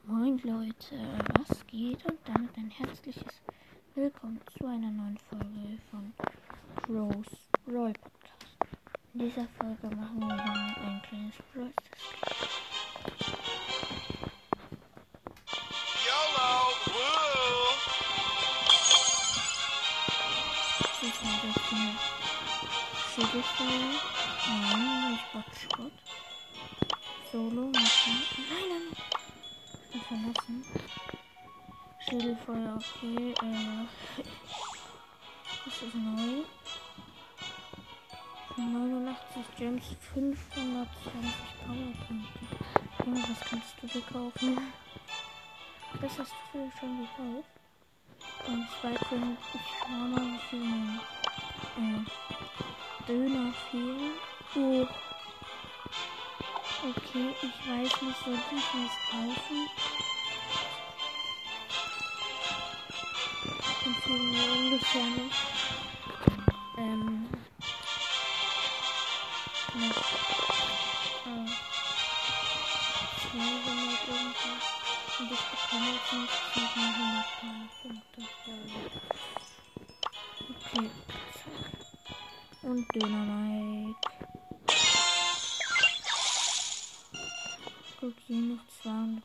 Moin Leute, was geht? Und damit ein herzliches Willkommen zu einer neuen Folge von Rose Roy Podcast. In dieser Folge machen wir dann ein kleines Brawl YOLO! Woo! Das ist ein bisschen Schädelfeuer. Nein, nicht Botschrott. Solo machen. Nein, nein. Ich verlassen. Schädelfeuer, okay. Äh, das ist neu. 89 Gems, 520 Powerpunkte. Junge, was kannst du dir kaufen? Das hast du schon gekauft. Und zweitens, ich schau mal, wie viel mein äh, Döner fehlen. Oh. Okay, ich weiß nicht, soll ich was kaufen? Fehlen mir ungefähr noch. Ähm. Noch. Äh, 200 irgendwas. Und ich bekomme jetzt nicht 700 Punkte. Okay. Und Döner Mike. Guck, hier noch 200.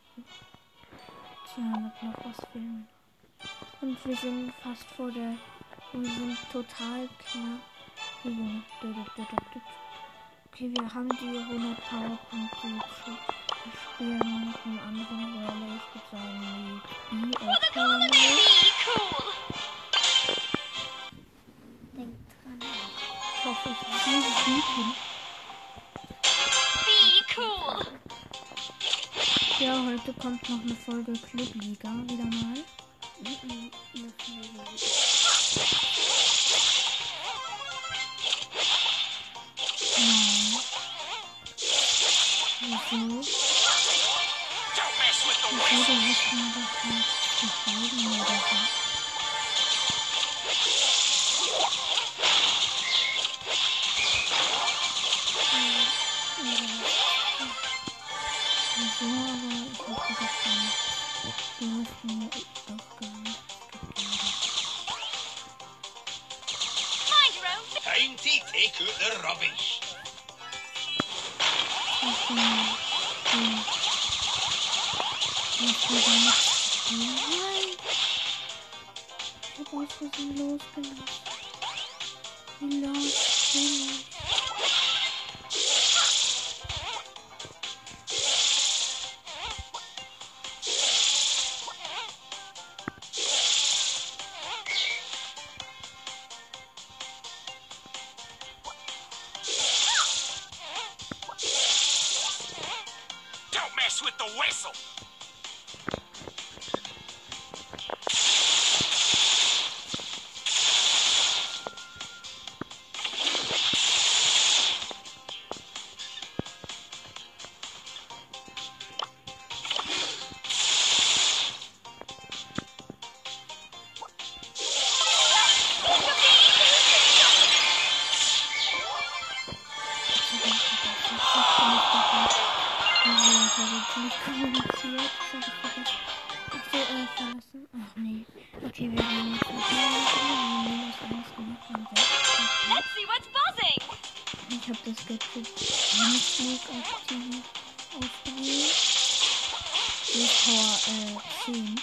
200 noch was fehlen. Wir sind fast vor der. Wir sind total knapp. Okay, wir haben die 100 Powerpunkte jetzt schon. Wir spielen noch einen anderen Brawler. Ich würde sagen, die B cool! Denkt dran. Ich hoffe, ich. Be cool! Ja, heute kommt noch eine Folge Clubliga wieder mal. Don't mess with the Wieso nicht spielen. Nein! Ich hab aus Versehen losgelassen. Wie los bin ich? Ach nee. Okay, wir haben jetzt noch minus eins gemacht und sechs. Let's see what's buzzing! Ich habe das Gadget Anflug aktiv ausgewählt. Die Power äh, 10.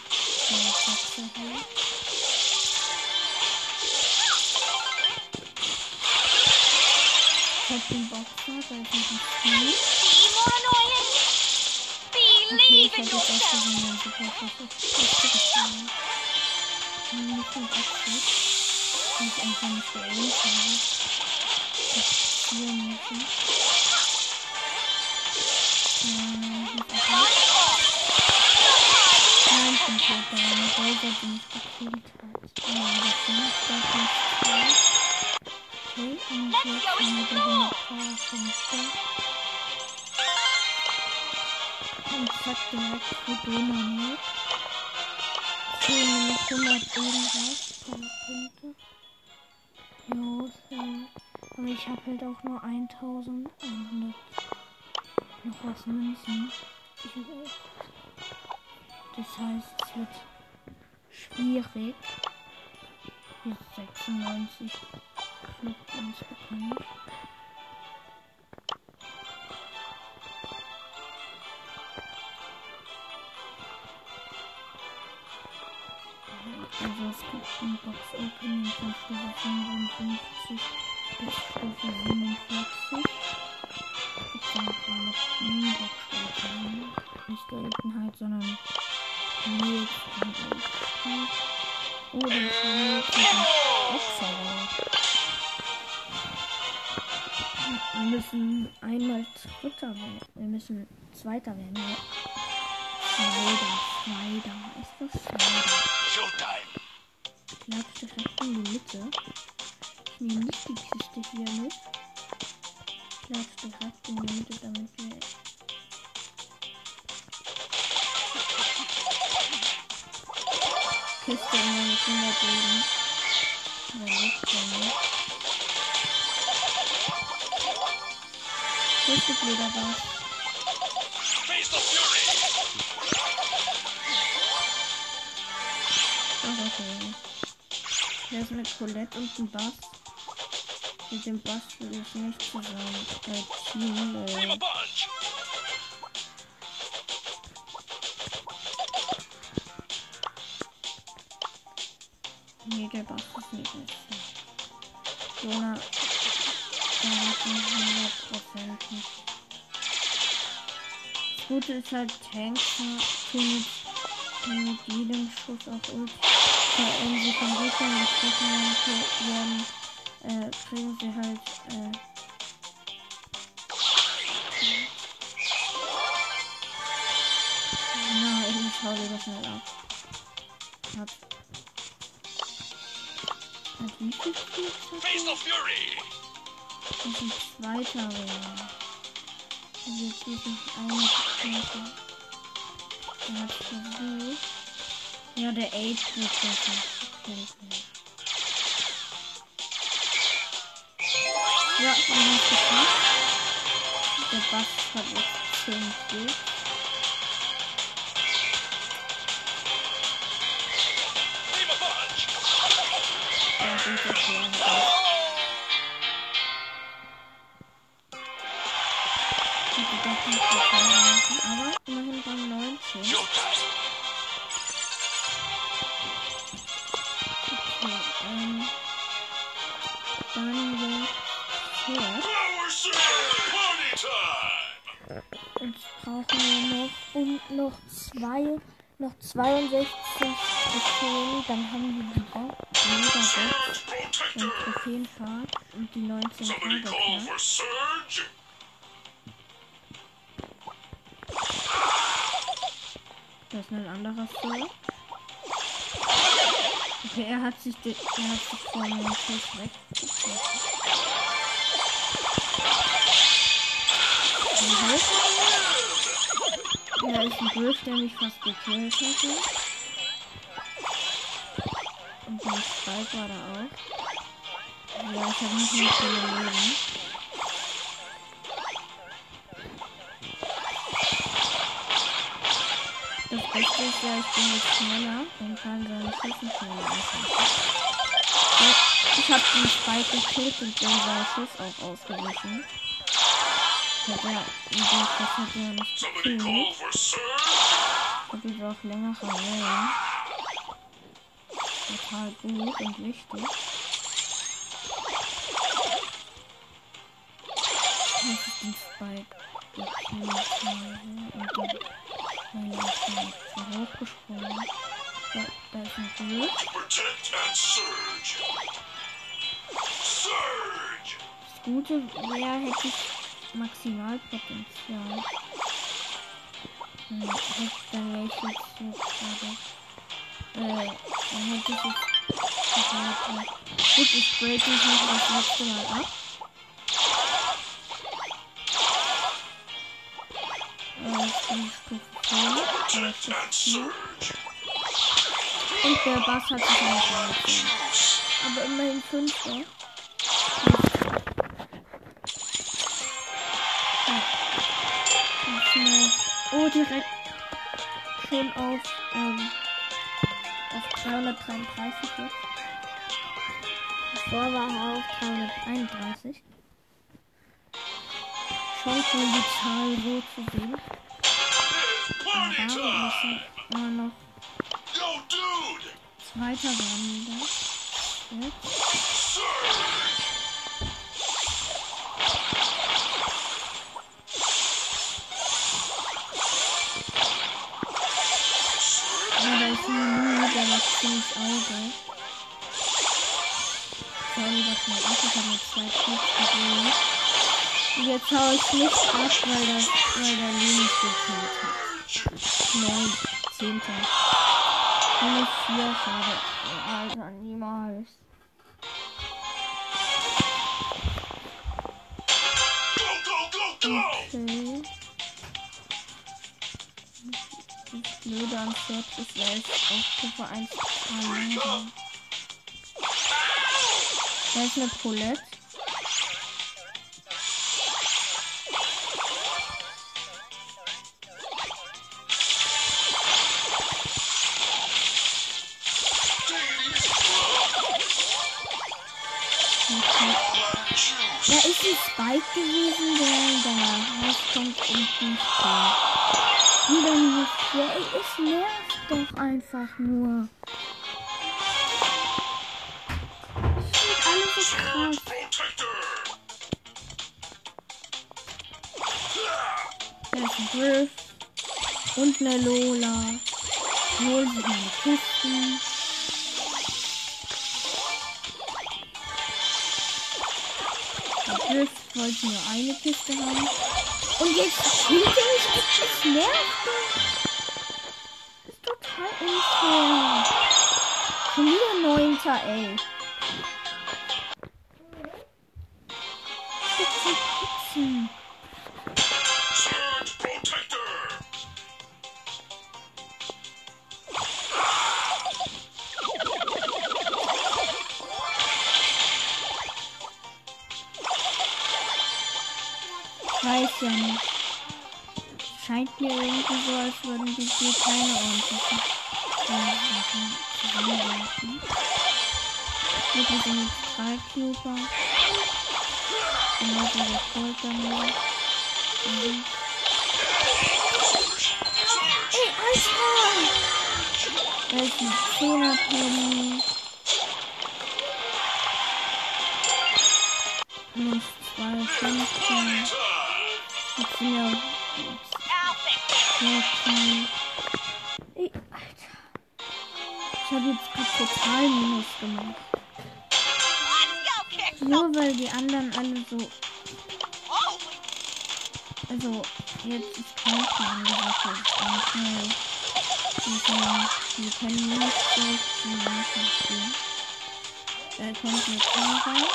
Der Boxer halt. Ich hab den Boxer, da ist ein Spiel. Okay, ich hab jetzt yourself! ausgesehen, mein Superfluss ist zurückgeschlagen. Nicht den Boxer. Kann ich einfach nicht geaimt habe. Ich ziehen müssen. Einfach Nein, ich bin tot, weil meine Rosa die mich gekillt hat. Ja, das sind das nicht zwei. Okay, und jetzt haben wir explore. 100 Powerpunkte. Und zack, direkt für Döner 10 minus 100 irgendwas Powerpunkte. Jo, so. Aber ich habe halt auch nur 1100 noch was Münzen. Ich habe echt Das heißt, es wird schwierig. Hier ist 96 Club uns bekannt. Also es gibt ein Box Opening von Stufe 55 bis Stufe 47. Gibt dann zwar noch nie Box Opening. Nicht Seltenheit, sondern und ich. Oder und Boxer. Wir müssen einmal Dritter werden. Wir müssen Zweiter werden. Zweiter, Zweiter. Ist das Zweiter? Showtime. Klatsch direkt in die Mitte. Ich nehme nicht die Kiste hier mit. Klatsch direkt in die Mitte, damit wir. Kiste in meine Finger geben. Oder nicht. Kostet jeder was. Ach, okay. Der ist mit Colette und dem Bass. Mit dem Bass will ich nicht zusammen äh, Team. Äh, nee, der Bass ist nicht mit. Jona, der hat ihn 100% nicht. Das Gute ist halt, Tanks mit, mit jedem Schuss auf Ult. Wenn sie von Gegnern getroffen werden, äh, kriegen sie halt äh, Nein, ich hau lieber schnell ab. Hat. Hat wie viel Spielzeit? Face the fury. Das ist ein zweiter Ring. Also jetzt geht nicht eine Sekunde. Der hat versucht. Ja, der 8 wird das nicht Ja, wir haben es geschafft. Der Bass hat jetzt 10 Kills. Leave a bunch. Ja, gut, okay. Ich hätte doch nicht so viel machen, aber immerhin Rang 19. zwei, noch 62 Trophäen. Dann haben wir die Box, Mega Box Surge und. Trophäenfahrt und die 19 Somebody Tage call knapp. for Surge. Das ist ein anderer Solo. Okay, er hat sich, de- er hat sich von dem Schuss weg. Da ist ein Griff, der mich fast gekillt hätte. Und ein Spike war da auch. Ja, ich habe nicht mehr viele Leben. Das Beste ist ja, ich bin jetzt schneller und kann seine Schüsse schneller ausweichen. Ich habe den Spike gekillt und bin sein Schuss auch ausgewichen. Ja, der, das hat er nicht Somebody gekillt. call for Surge. Und über auch längere Wellen. Total gut und wichtig. Das ist ein Spike. gekillt habe. Und dann bin ich hochgesprungen. Da, da ist ein. Surge. Das Gute wäre, hätte ich Maximalpotenzial. Hm, hätte, dann ich jetzt so gerade. Äh, dann hätte ich jetzt. gerade- Gut, ich break mich nicht das letzte Mal ab. Äh, ich bin Stufe 10. Äh, Protect Stufe and 4. surge. Und der Bass hat sich auch. Aber immerhin fünfter. Ja. Oh, direkt schon auf, ähm, auf 333 jetzt. Davor war er auf 331. Schon cool, die Zahl so zu sehen. Aber wir müssen immer noch! Zweiter da. Jetzt. Jetzt hau ich nicht ab, weil, das, weil der Linus gekillt hat. Neun, zehnter. Minus vier, schade. Alter, niemals. Okay. Das Blöde am Set ist, er ist auf Stufe 1 total langsam. Da ist eine Paulette. Ein Spike gewesen, der danach rauskommt und nicht Wieder nicht. Ja, ey, es nervt doch einfach nur. Ich finde alles so krass. Da ist ein Griff und eine. Kiste haben. Und jetzt killt er mich. Das nervt doch. Ist total unfair. Schon wieder neunter, ey. Folter Mhm. Ey, Alter! Da ist ein 10er Penny. Minus 2, 15. Jetzt sind ja. Ey, Alter. Ich habe jetzt gerade total Minus gemacht. Nur weil die anderen alle so. Also, jetzt ist kein Plan ist ganz schnell. Die, können- die nicht so viel Minus spielen. Da kommt eine Kamera.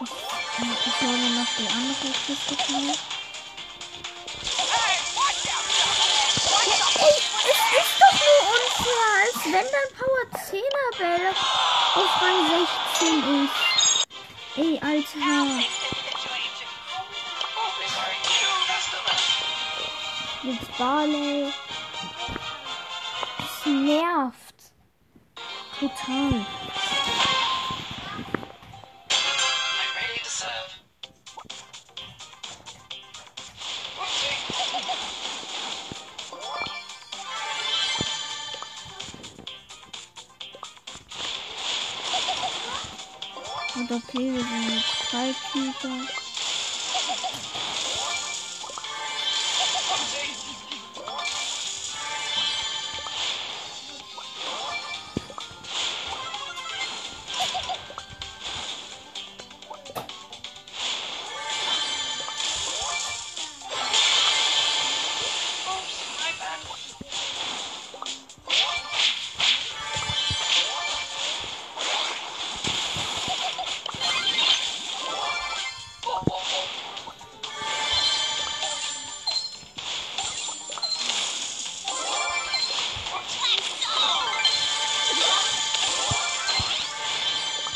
Ich, ich hole noch die andere Kiste als wenn dann Power 10er Bälle auf Rang 16 ist. Ey, Alter. Jetzt Barley. Es nervt. Total. Okay, wir sind jetzt drei Küter.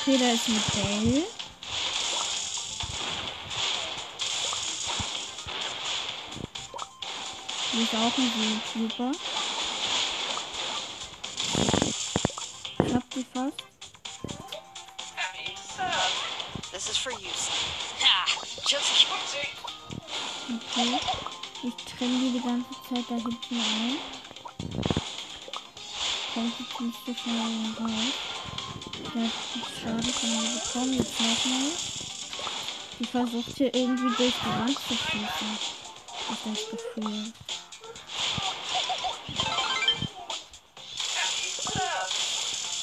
Okay, da ist ein Bell. Die ist auch ein YouTuber. Ich hab die fast. This is for use. Okay. Ich trenne die die ganze Zeit da hinten ein. Kommt ich nicht so schnell raus. Mir bekommen. Jetzt nochmal. Die versucht hier irgendwie durch die Wand zu schießen. Ist das Gefühl.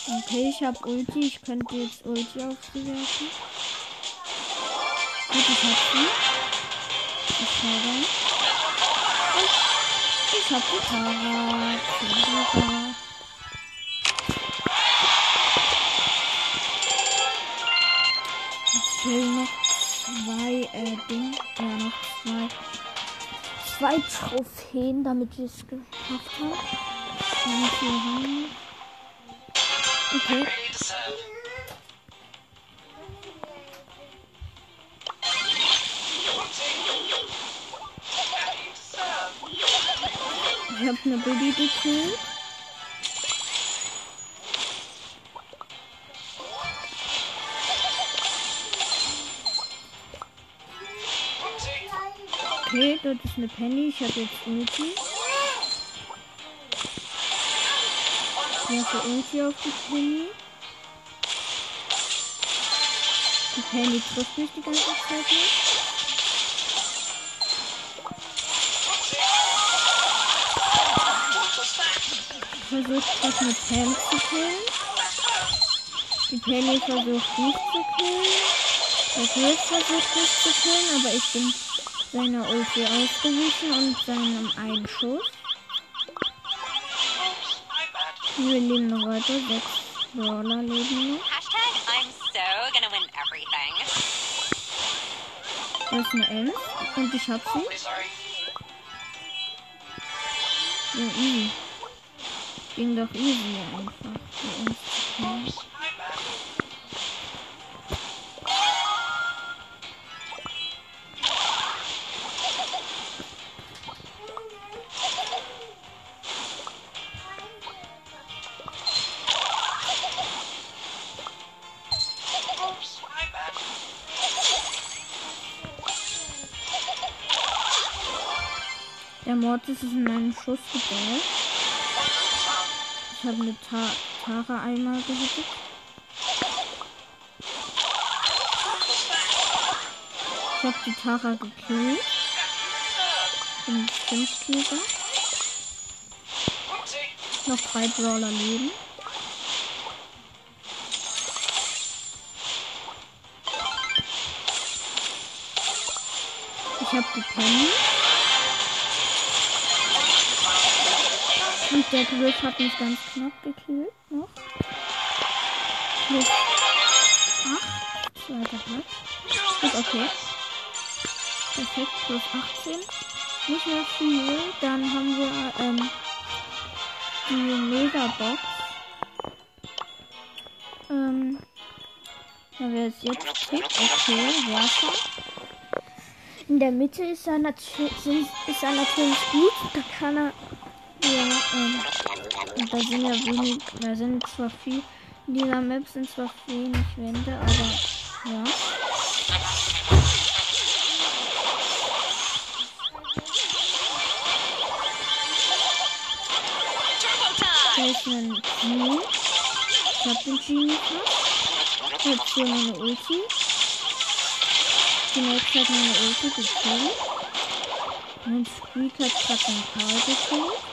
Okay, ich hab Ulti. Ich könnte jetzt Ulti auf sie werfen. Gut, ich hab sie. Ich habe. Ich hab die Tara. Zwei Trophäen, damit wir es geschafft haben. Okay. Ich habe eine Baby gekillt. Dort ist eine Penny. Ich habe jetzt Ulti. Ich werfe Ulti auf die Penny. Die Penny trifft mich die ganze Zeit nicht. Versucht das mit Pam zu killen. Die Penny versucht mich zu killen. Der Chris versucht mich zu killen, aber ich bin seiner Ulti ausgewichen und seinem einen Schuss. Oops, my bad. Wir leben noch weiter. Sechs Brawler leben noch. Hashtag I'm so gonna win everything. Das ist eine Ems. Und ich hab sie. Ja, easy. Ging doch easy einfach. Für uns Der Mortis ist in einen Schuss geballt. Ich habe eine Ta Tara einmal gehittet. Ich habe die Tara gekillt. Fünftkläger. Oopsie. Noch drei Brawler leben. Ich habe die Penny. Und der Griff hat mich ganz knapp gekillt noch. Plus 8. Zweiter Platz. Ist okay. Perfekt, plus 18. Nicht mehr viel. Dann haben wir ähm, die Megabox. Ähm, ja, wer ist jetzt kriegt? Okay, Werfer. In der Mitte ist er, ist er natürlich gut. Da kann er. Ja, ähm, da sind ja wenig. Da sind zwar viel. In dieser Map sind zwar wenig Wände, aber ja. Da ist ein Genie. Ich hab den Genie. Ich hab hier meine Ulti. Die nächste hat meine Ulti gekillt. Mein Squeak hat gerade den Karl gekillt.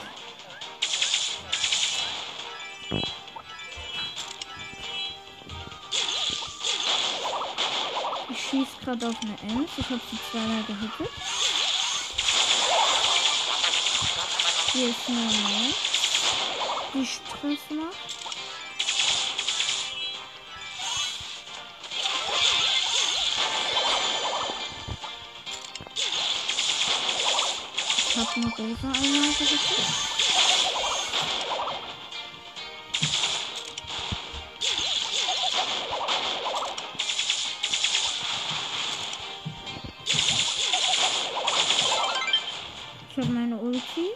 Gerade auf eine Ems. Ich hab sie zweimal gehittet. Hier ist eine Maus die Stress macht. Ich hab eine Rosa einmal gerichtet. Habe meine Ulti.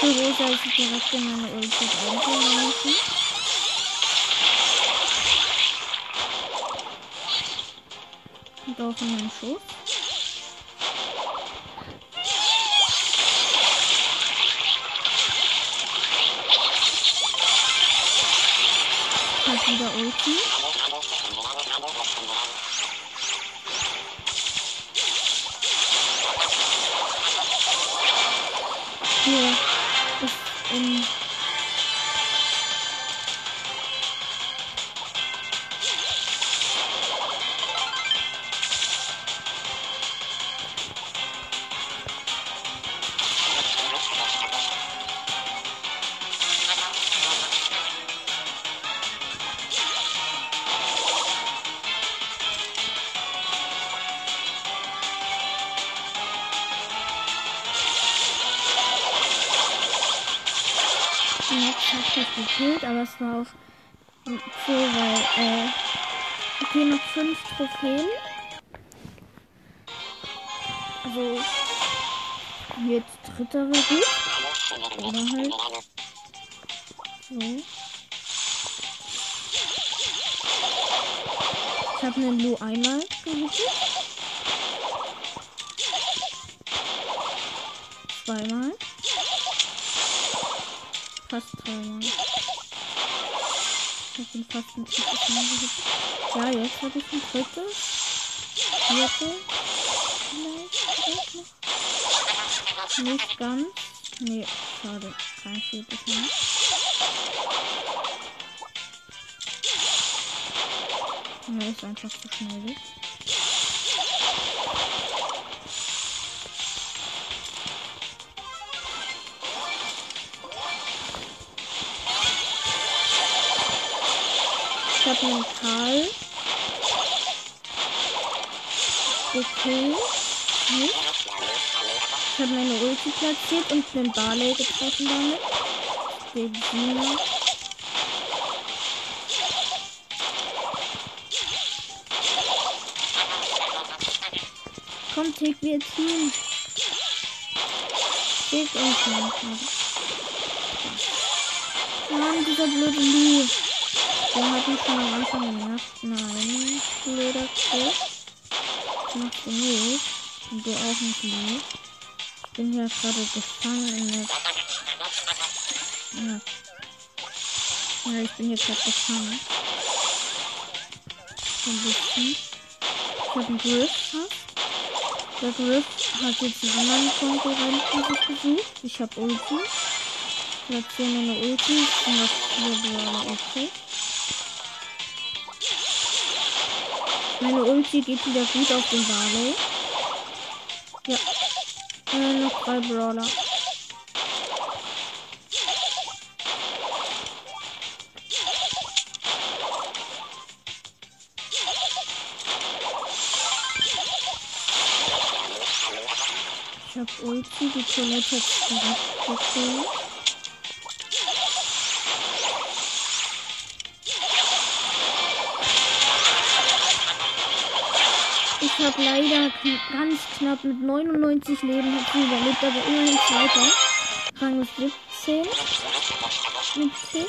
So rosa ist ich direkt in meine Ulti reingelaufen. Und auch in meinen Schuss. Wieder Ulti. So, weil, äh, okay, noch fünf Trophäen. Also, jetzt dritter war. Oder halt. So. Ich habe einen Lu einmal gehittet. Zweimal. Fast dreimal. Ich hab ihn fast ein gehittet. Ja, jetzt habe ich ein drittes. Vierte. Vielleicht, noch. Nicht ganz. Nee, schade. Kein viertes Mal. Ja, ist einfach zu schnell. Ich habe einen Karl gekillt. Ich habe meine Ulti platziert und einen Barley getroffen damit. Den Sina. Komm, Tick, wir Team. Tick und. Mann, dieser blöde Lu. Der hat mich schon am Anfang genervt. Nein, blöder Tick. Nicht genug. Und du auch nicht genug. Ich bin hier gerade gefangen in der... Ja. Ja, ich bin hier gerade gefangen. So ein. Ich habe einen Griff. Der Griff hat jetzt einen anderen Konkurrenten sich gesucht. Ich habe Ulti. Platziere meine Ulti. Ich bin auf vier Brawler Meine Ulti geht wieder gut auf den Barley. Ja. Äh, noch drei Brawler. Ich hab Ulti, die Toilette hat direkt habe leider ganz knapp mit 99 Leben ich überlebt, aber immerhin zweiter. Rang ist 17. 17.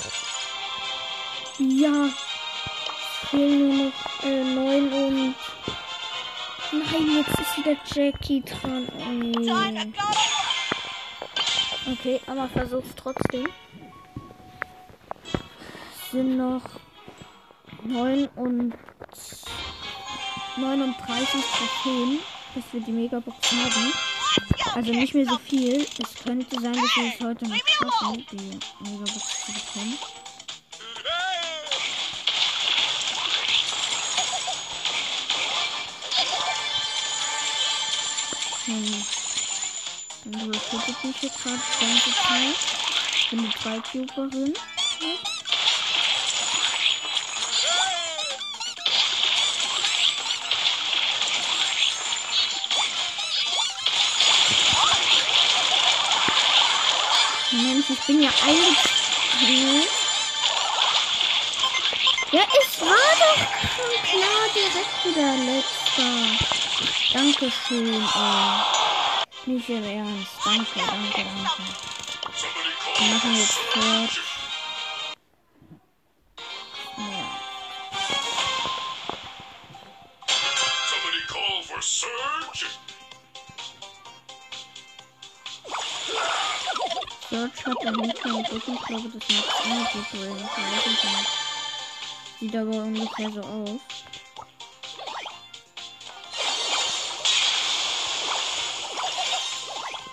Ja. Fehlen nur noch äh, 9 und. Nein, jetzt ist wieder Jackie dran. Ey. Okay, aber versuch's trotzdem. Sind noch 9 und 39 Trophäen, bis wir die Megabox haben. Also nicht mehr so viel. Es könnte sein, dass wir es heute noch schaffen, die Megabox zu bekommen. Hm. Dann repeatet mich hier gerade die ganze Zeit. Ich bin eine Zweitjuberin. Mensch, ich bin ja eingezogen. Ja, es war doch schon klar, direkt wieder letzter. Dankeschön, ey. Nicht im Ernst. Danke, danke, danke. Wir machen jetzt Search. Im Hintergrund Rücken, ich glaube, das macht Energy Drink. Ich weiß nicht genau. Sieht aber ungefähr so aus.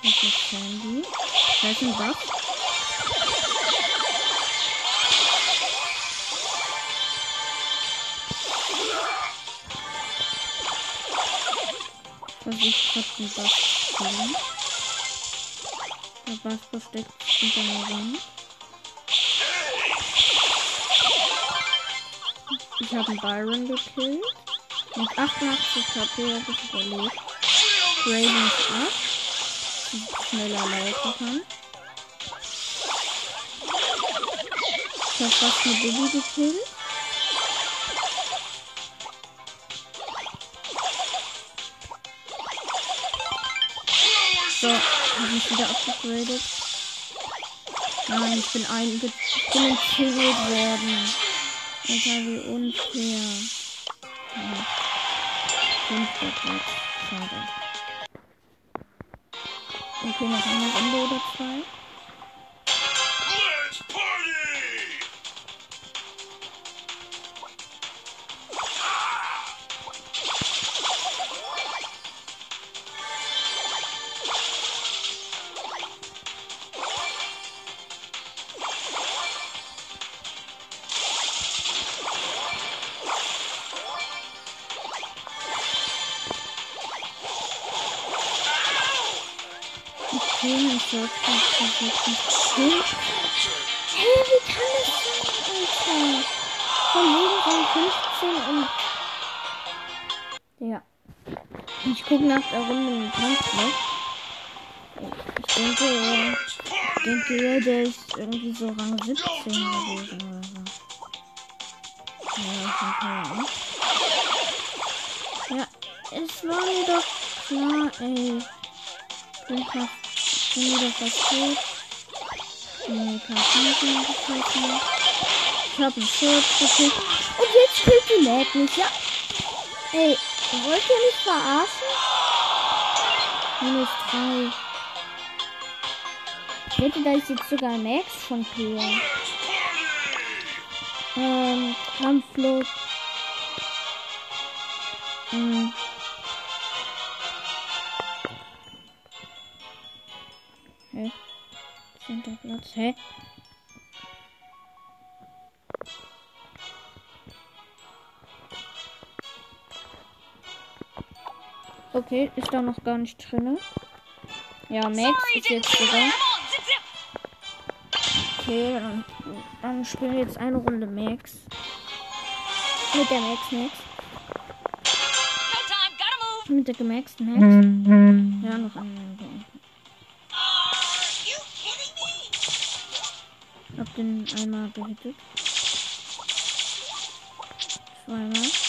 Das ist Sandy. Da ist ein Buff. Versucht gerade einen Buff zu killen. Der Bass versteckt hinter der Wand. Ich habe einen Byron gekillt. Mit 88 HP habe ich überlebt. Raven ist ab. Schneller laufen kann. Ich habe fast eine Bibi gekillt. So, habe mich wieder abgegradet. Nein, ich bin einge... Ich bin gekillt worden. Alter, wie unfair. Ja. Platz. Schade. Okay, noch eine Runde oder zwei. Hey, wie kann das sein, Alter? Von Leben von 15 und... Ja. Ich gucke nach der Runde im Kampfblock. Ich denke, Let's ich denke, ja, der ist irgendwie so Rang 17 gewesen oder so. Ja, ich hab keine Ahnung. Ja, es war mir doch klar, ey. Bin fast bin wieder verkehrt. Nee, ich nicht geschossen. Ich hab einen Schild gekriegt. Und jetzt killt die Mac mich, ja. Ey, wollt ihr mich verarschen? Minus 3. Ich wette, da jetzt sogar Max von Pia. Ähm, Kampfflug. Ähm. Hä? Okay, ist da noch gar nicht drinne. Ja, Max ist jetzt zip. Okay, dann, dann spielen wir jetzt eine Runde Max. Mit der Max Max. Mit der gemaxten Max. Ja, noch eine. Are Hab den einmal gehittet. Zweimal.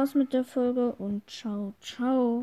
War's mit der Folge und ciao, ciao.